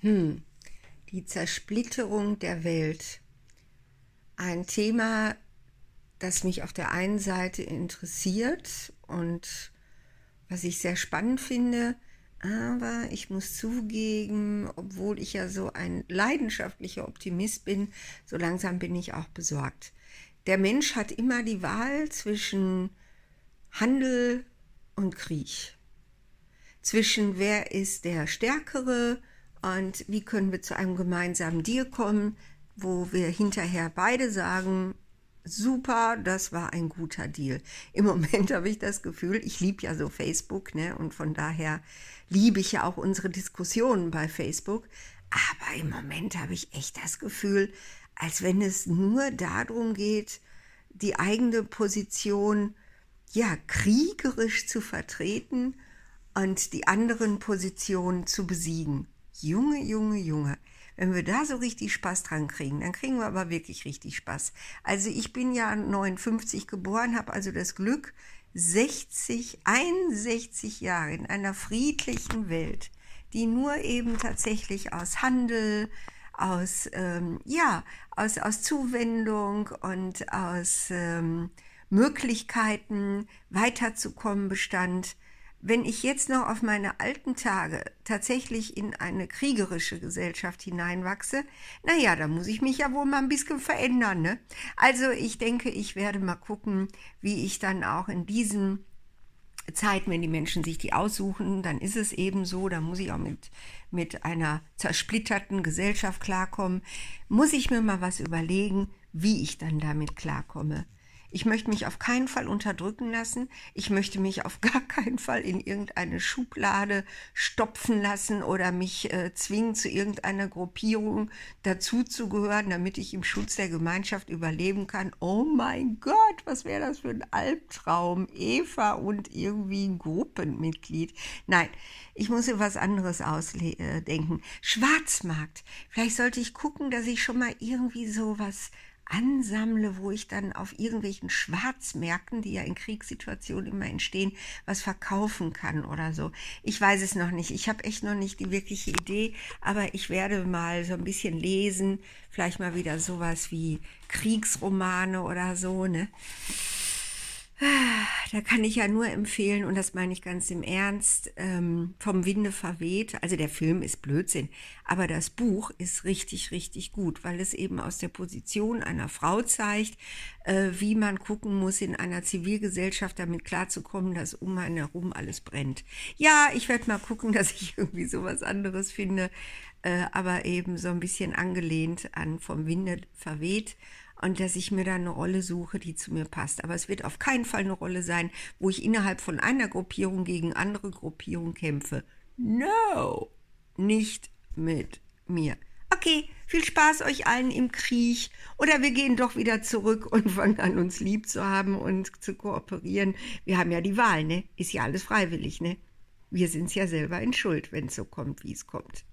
Hm, die Zersplitterung der Welt. Ein Thema, das mich auf der einen Seite interessiert und was ich sehr spannend finde, aber ich muss zugeben, obwohl ich ja so ein leidenschaftlicher Optimist bin, so langsam bin ich auch besorgt. Der Mensch hat immer die Wahl zwischen Handel und Krieg. Zwischen wer ist der Stärkere und wie können wir zu einem gemeinsamen Deal kommen, wo wir hinterher beide sagen, super, das war ein guter Deal. Im Moment habe ich das Gefühl, ich liebe ja so Facebook, ne? Und von daher liebe ich ja auch unsere Diskussionen bei Facebook. Aber im Moment habe ich echt das Gefühl, als wenn es nur darum geht, die eigene Position ja kriegerisch zu vertreten und die anderen Positionen zu besiegen. Junge, Junge, Junge. Wenn wir da so richtig Spaß dran kriegen, dann kriegen wir aber wirklich richtig Spaß. Also ich bin ja 59 geboren, habe also das Glück, 60, 61 Jahre in einer friedlichen Welt, die nur eben tatsächlich aus Handel, aus, ähm, ja, aus, aus Zuwendung und aus ähm, Möglichkeiten weiterzukommen bestand wenn ich jetzt noch auf meine alten Tage tatsächlich in eine kriegerische Gesellschaft hineinwachse, naja, da muss ich mich ja wohl mal ein bisschen verändern. Ne? Also ich denke, ich werde mal gucken, wie ich dann auch in diesen Zeiten, wenn die Menschen sich die aussuchen, dann ist es eben so, da muss ich auch mit, mit einer zersplitterten Gesellschaft klarkommen, muss ich mir mal was überlegen, wie ich dann damit klarkomme. Ich möchte mich auf keinen Fall unterdrücken lassen. Ich möchte mich auf gar keinen Fall in irgendeine Schublade stopfen lassen oder mich äh, zwingen, zu irgendeiner Gruppierung dazuzugehören, damit ich im Schutz der Gemeinschaft überleben kann. Oh mein Gott, was wäre das für ein Albtraum? Eva und irgendwie ein Gruppenmitglied. Nein, ich muss mir was anderes ausdenken. Äh, Schwarzmarkt. Vielleicht sollte ich gucken, dass ich schon mal irgendwie so was ansammle, wo ich dann auf irgendwelchen Schwarzmärkten, die ja in Kriegssituationen immer entstehen, was verkaufen kann oder so. Ich weiß es noch nicht. Ich habe echt noch nicht die wirkliche Idee, aber ich werde mal so ein bisschen lesen, vielleicht mal wieder sowas wie Kriegsromane oder so, ne? Da kann ich ja nur empfehlen, und das meine ich ganz im Ernst, ähm, vom Winde verweht. Also der Film ist Blödsinn, aber das Buch ist richtig, richtig gut, weil es eben aus der Position einer Frau zeigt, äh, wie man gucken muss, in einer Zivilgesellschaft damit klarzukommen, dass um einen herum alles brennt. Ja, ich werde mal gucken, dass ich irgendwie sowas anderes finde, äh, aber eben so ein bisschen angelehnt an vom Winde verweht und dass ich mir da eine Rolle suche, die zu mir passt. Aber es wird auf keinen Fall eine Rolle sein, wo ich innerhalb von einer Gruppierung gegen andere Gruppierungen kämpfe. No, nicht mit mir. Okay, viel Spaß euch allen im Krieg. Oder wir gehen doch wieder zurück und fangen an, uns lieb zu haben und zu kooperieren. Wir haben ja die Wahl, ne? Ist ja alles freiwillig, ne? Wir sind's ja selber in Schuld, wenn es so kommt, wie es kommt.